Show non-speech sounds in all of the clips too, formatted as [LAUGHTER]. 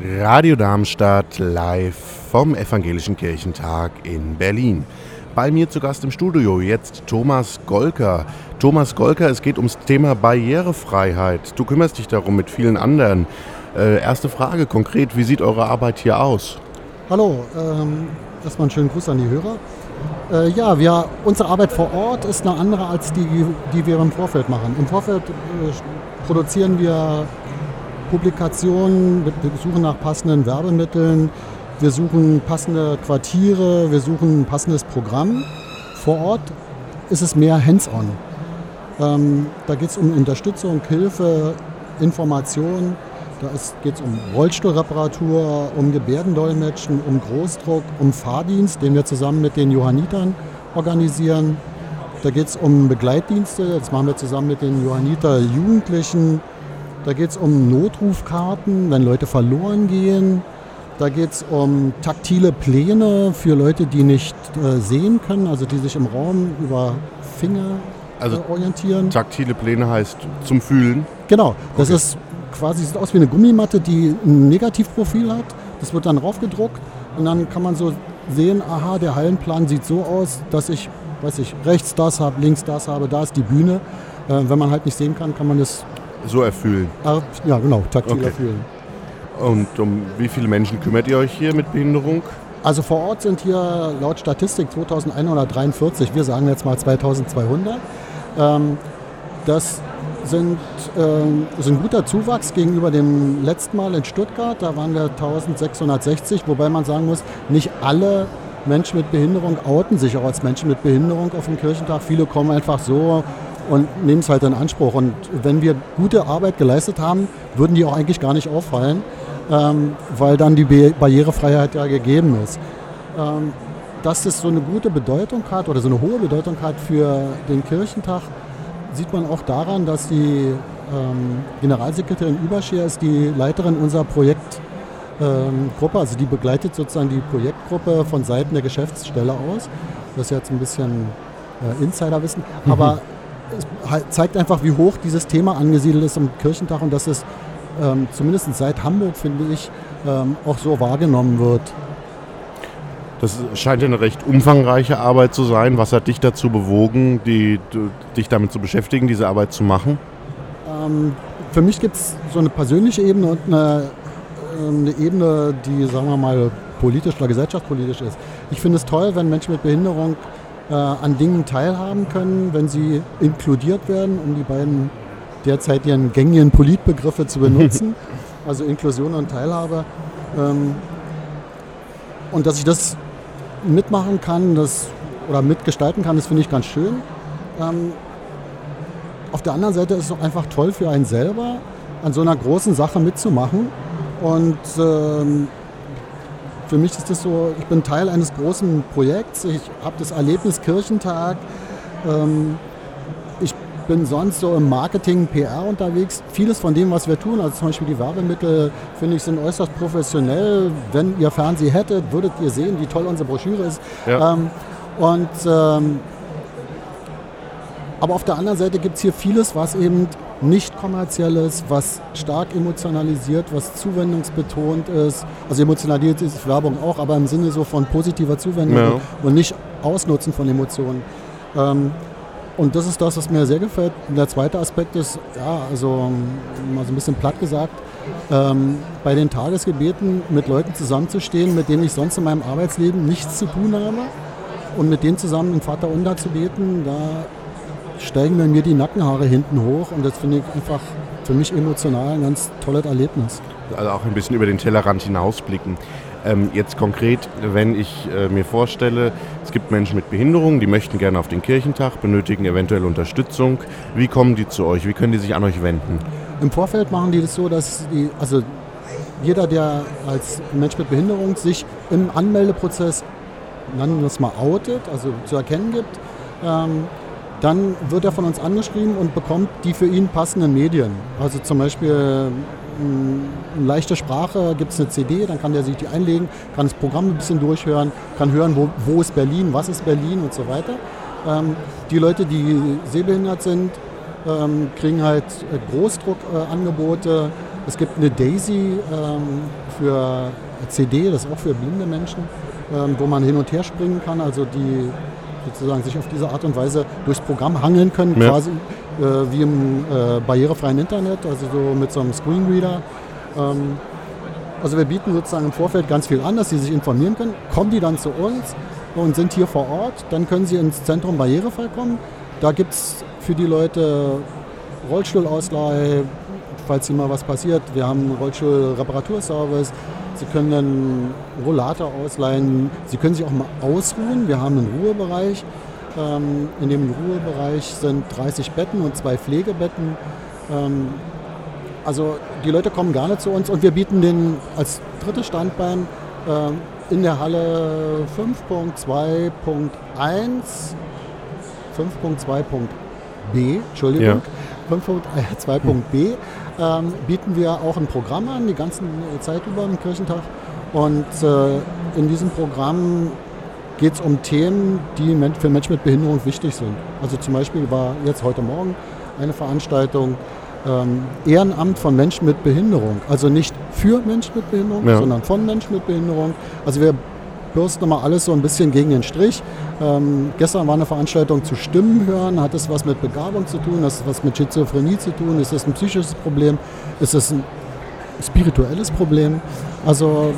Radio Darmstadt live vom Evangelischen Kirchentag in Berlin. Bei mir zu Gast im Studio jetzt Thomas Golker. Thomas Golker, es geht ums Thema Barrierefreiheit. Du kümmerst dich darum mit vielen anderen. Äh, erste Frage konkret, wie sieht eure Arbeit hier aus? Hallo, ähm, erstmal einen schönen Gruß an die Hörer. Äh, ja, wir, unsere Arbeit vor Ort ist eine andere als die, die wir im Vorfeld machen. Im Vorfeld äh, produzieren wir Publikationen, wir suchen nach passenden Werbemitteln, wir suchen passende Quartiere, wir suchen ein passendes Programm. Vor Ort ist es mehr hands-on. Ähm, da geht es um Unterstützung, Hilfe, Information. Da geht es um Rollstuhlreparatur, um Gebärdendolmetschen, um Großdruck, um Fahrdienst, den wir zusammen mit den Johannitern organisieren. Da geht es um Begleitdienste, das machen wir zusammen mit den Johanniter Jugendlichen. Da geht es um Notrufkarten, wenn Leute verloren gehen. Da geht es um taktile Pläne für Leute, die nicht äh, sehen können, also die sich im Raum über Finger also äh, orientieren. Taktile Pläne heißt zum Fühlen? Genau, das okay. ist quasi sieht aus wie eine Gummimatte, die ein Negativprofil hat. Das wird dann raufgedruckt und dann kann man so sehen, aha, der Hallenplan sieht so aus, dass ich, weiß ich, rechts das habe, links das habe, da ist die Bühne. Äh, wenn man halt nicht sehen kann, kann man das so erfüllen. Äh, ja, genau, taktil okay. erfüllen. Und um wie viele Menschen kümmert ihr euch hier mit Behinderung? Also vor Ort sind hier laut Statistik 2143, wir sagen jetzt mal 2200. Ähm, das sind, äh, ist ein guter Zuwachs gegenüber dem letzten Mal in Stuttgart. Da waren wir 1660, wobei man sagen muss, nicht alle Menschen mit Behinderung outen sich auch als Menschen mit Behinderung auf dem Kirchentag. Viele kommen einfach so und nehmen es halt in Anspruch. Und wenn wir gute Arbeit geleistet haben, würden die auch eigentlich gar nicht auffallen ähm, weil dann die Barrierefreiheit ja gegeben ist. Ähm, dass es so eine gute Bedeutung hat oder so eine hohe Bedeutung hat für den Kirchentag, sieht man auch daran, dass die ähm, Generalsekretärin Überscher ist die Leiterin unserer Projektgruppe, ähm, also die begleitet sozusagen die Projektgruppe von Seiten der Geschäftsstelle aus. Das ist jetzt ein bisschen äh, Insiderwissen, mhm. aber es zeigt einfach, wie hoch dieses Thema angesiedelt ist am Kirchentag und dass es ähm, zumindest seit Hamburg, finde ich, ähm, auch so wahrgenommen wird. Das scheint ja eine recht umfangreiche Arbeit zu sein. Was hat dich dazu bewogen, die, dich damit zu beschäftigen, diese Arbeit zu machen? Ähm, für mich gibt es so eine persönliche Ebene und eine, ähm, eine Ebene, die, sagen wir mal, politisch oder gesellschaftspolitisch ist. Ich finde es toll, wenn Menschen mit Behinderung äh, an Dingen teilhaben können, wenn sie inkludiert werden, um die beiden derzeit ihren gängigen Politbegriffe zu benutzen, [LAUGHS] also Inklusion und Teilhabe. Ähm, und dass ich das mitmachen kann das, oder mitgestalten kann, das finde ich ganz schön. Ähm, auf der anderen Seite ist es auch einfach toll für einen selber, an so einer großen Sache mitzumachen. Und ähm, für mich ist das so, ich bin Teil eines großen Projekts. Ich habe das Erlebnis Kirchentag. Ähm, bin sonst so im Marketing, PR unterwegs. Vieles von dem, was wir tun, also zum Beispiel die Werbemittel, finde ich, sind äußerst professionell. Wenn ihr Fernsehen hättet, würdet ihr sehen, wie toll unsere Broschüre ist. Ja. Ähm, und ähm, aber auf der anderen Seite gibt es hier vieles, was eben nicht kommerziell ist, was stark emotionalisiert, was zuwendungsbetont ist. Also emotionalisiert ist Werbung auch, aber im Sinne so von positiver Zuwendung ja. und nicht Ausnutzen von Emotionen. Ähm, und das ist das, was mir sehr gefällt. Und der zweite Aspekt ist, ja, also mal so ein bisschen platt gesagt, ähm, bei den Tagesgebeten mit Leuten zusammenzustehen, mit denen ich sonst in meinem Arbeitsleben nichts zu tun habe und mit denen zusammen den Vater unter zu beten, da steigen bei mir die Nackenhaare hinten hoch und das finde ich einfach für mich emotional ein ganz tolles Erlebnis. Also auch ein bisschen über den Tellerrand hinausblicken. Ähm, jetzt konkret, wenn ich äh, mir vorstelle, es gibt Menschen mit Behinderungen, die möchten gerne auf den Kirchentag, benötigen eventuell Unterstützung. Wie kommen die zu euch? Wie können die sich an euch wenden? Im Vorfeld machen die das so, dass die, also jeder, der als Mensch mit Behinderung sich im Anmeldeprozess, nennen wir es mal, outet, also zu erkennen gibt, ähm, dann wird er von uns angeschrieben und bekommt die für ihn passenden Medien. Also zum Beispiel in leichter Sprache gibt es eine CD, dann kann der sich die einlegen, kann das Programm ein bisschen durchhören, kann hören, wo, wo ist Berlin, was ist Berlin und so weiter. Ähm, die Leute, die sehbehindert sind, ähm, kriegen halt äh, Großdruckangebote, Es gibt eine Daisy ähm, für CD, das ist auch für blinde Menschen, ähm, wo man hin und her springen kann, also die sozusagen sich auf diese Art und Weise durchs Programm hangeln können, ja. quasi äh, wie im äh, barrierefreien Internet, also so mit so einem Screenreader. Ähm, also wir bieten sozusagen im Vorfeld ganz viel an, dass sie sich informieren können. Kommen die dann zu uns und sind hier vor Ort, dann können sie ins Zentrum barrierefrei kommen. Da gibt es für die Leute Rollstuhlausleihe, falls hier mal was passiert. Wir haben einen Rollstuhlreparaturservice. Sie können einen Rollator ausleihen. Sie können sich auch mal ausruhen. Wir haben einen Ruhebereich. Ähm, in dem Ruhebereich sind 30 Betten und zwei Pflegebetten. Ähm, also die Leute kommen gerne zu uns und wir bieten den als drittes Standbein ähm, in der Halle 5.2.1, 5.2.b, Entschuldigung. 5.2.b ähm, bieten wir auch ein Programm an, die ganze Zeit über im Kirchentag. Und äh, in diesem Programm geht es um Themen, die für Menschen mit Behinderung wichtig sind. Also zum Beispiel war jetzt heute Morgen eine Veranstaltung ähm, Ehrenamt von Menschen mit Behinderung. Also nicht für Menschen mit Behinderung, ja. sondern von Menschen mit Behinderung. Also wir bürsten immer alles so ein bisschen gegen den Strich. Ähm, gestern war eine Veranstaltung zu Stimmen hören. Hat es was mit Begabung zu tun? Hat es was mit Schizophrenie zu tun? Ist das ein psychisches Problem? Ist das ein spirituelles Problem? Also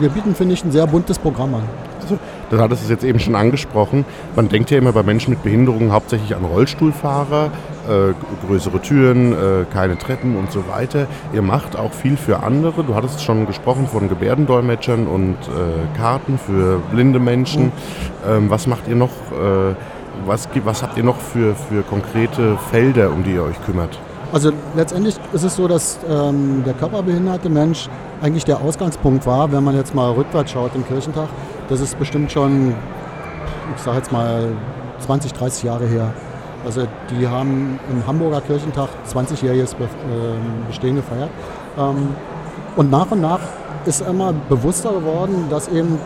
wir bieten, finde ich, ein sehr buntes Programm an. Also, das hattest du jetzt eben schon angesprochen. Man denkt ja immer bei Menschen mit Behinderungen hauptsächlich an Rollstuhlfahrer, äh, größere Türen, äh, keine Treppen und so weiter. Ihr macht auch viel für andere. Du hattest schon gesprochen von Gebärdendolmetschern und äh, Karten für blinde Menschen. Mhm. Ähm, was macht ihr noch? Äh, was, was habt ihr noch für, für konkrete Felder, um die ihr euch kümmert? Also letztendlich ist es so, dass ähm, der körperbehinderte Mensch eigentlich der Ausgangspunkt war, wenn man jetzt mal rückwärts schaut im Kirchentag. Das ist bestimmt schon, ich sage jetzt mal 20, 30 Jahre her. Also die haben im Hamburger Kirchentag 20-jähriges ähm, Bestehen gefeiert. Ähm, und nach und nach ist immer bewusster geworden, dass eben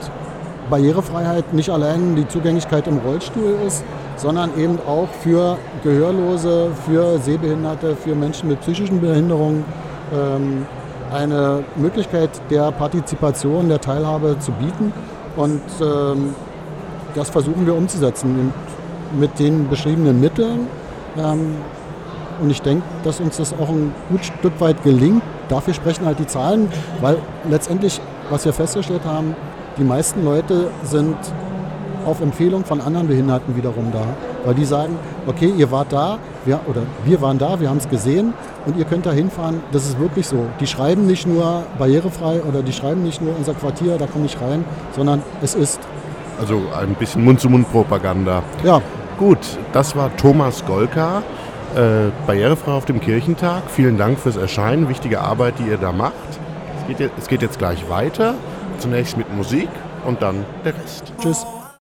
Barrierefreiheit nicht allein die Zugänglichkeit im Rollstuhl ist, sondern eben auch für Gehörlose, für Sehbehinderte, für Menschen mit psychischen Behinderungen ähm, eine Möglichkeit der Partizipation, der Teilhabe zu bieten. Und das versuchen wir umzusetzen mit den beschriebenen Mitteln. Ähm, und ich denke, dass uns das auch ein gut Stück weit gelingt. Dafür sprechen halt die Zahlen, weil letztendlich, was wir festgestellt haben, die meisten Leute sind auf Empfehlung von anderen Behinderten wiederum da. Weil die sagen, okay, ihr wart da, wir, oder wir waren da, wir haben es gesehen und ihr könnt da hinfahren. Das ist wirklich so. Die schreiben nicht nur barrierefrei oder die schreiben nicht nur unser Quartier, da komme ich rein, sondern es ist. Also ein bisschen Mund-zu-Mund-Propaganda. Ja, Gut, das war Thomas Golka, äh, Barrierefrei auf dem Kirchentag. Vielen Dank fürs Erscheinen, wichtige Arbeit, die ihr da macht. Es geht, es geht jetzt gleich weiter, zunächst mit Musik und dann der Rest. Tschüss.